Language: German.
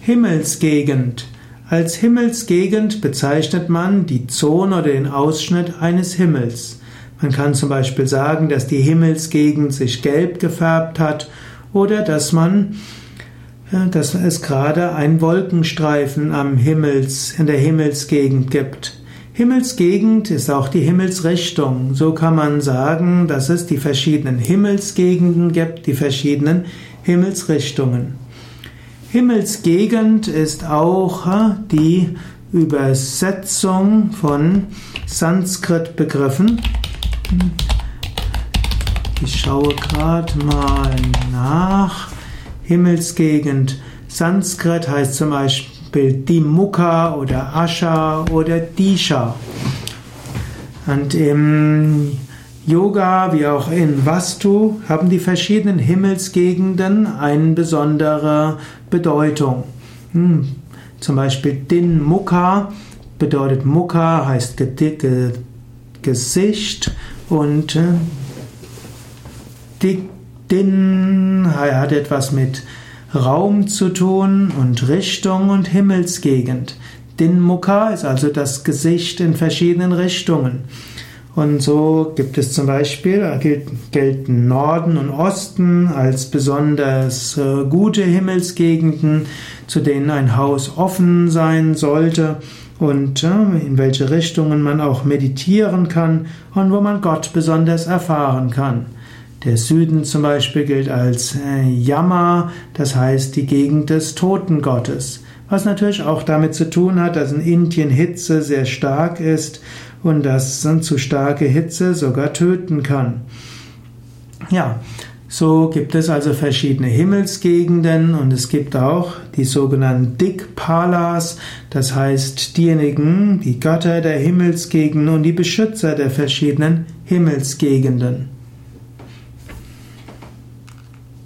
Himmelsgegend. Als Himmelsgegend bezeichnet man die Zone oder den Ausschnitt eines Himmels. Man kann zum Beispiel sagen, dass die Himmelsgegend sich gelb gefärbt hat oder dass man dass es gerade einen Wolkenstreifen am Himmels, in der Himmelsgegend gibt. Himmelsgegend ist auch die Himmelsrichtung. So kann man sagen, dass es die verschiedenen Himmelsgegenden gibt, die verschiedenen Himmelsrichtungen. Himmelsgegend ist auch die Übersetzung von Sanskrit-Begriffen. Ich schaue gerade mal nach. Himmelsgegend. Sanskrit heißt zum Beispiel Dimukha oder Asha oder Disha. Und im Yoga wie auch in Vastu haben die verschiedenen Himmelsgegenden eine besondere Bedeutung. Hm. Zum Beispiel Din Mukha bedeutet Mukha heißt Gesicht und äh, Din hat etwas mit Raum zu tun und Richtung und Himmelsgegend. Din Mukha ist also das Gesicht in verschiedenen Richtungen. Und so gibt es zum Beispiel, gelten Norden und Osten als besonders äh, gute Himmelsgegenden, zu denen ein Haus offen sein sollte und äh, in welche Richtungen man auch meditieren kann und wo man Gott besonders erfahren kann. Der Süden zum Beispiel gilt als äh, Yama, das heißt die Gegend des Totengottes. Was natürlich auch damit zu tun hat, dass in Indien Hitze sehr stark ist und dass zu starke Hitze sogar töten kann. Ja, so gibt es also verschiedene Himmelsgegenden und es gibt auch die sogenannten Dikpalas, das heißt diejenigen, die Götter der Himmelsgegenden und die Beschützer der verschiedenen Himmelsgegenden.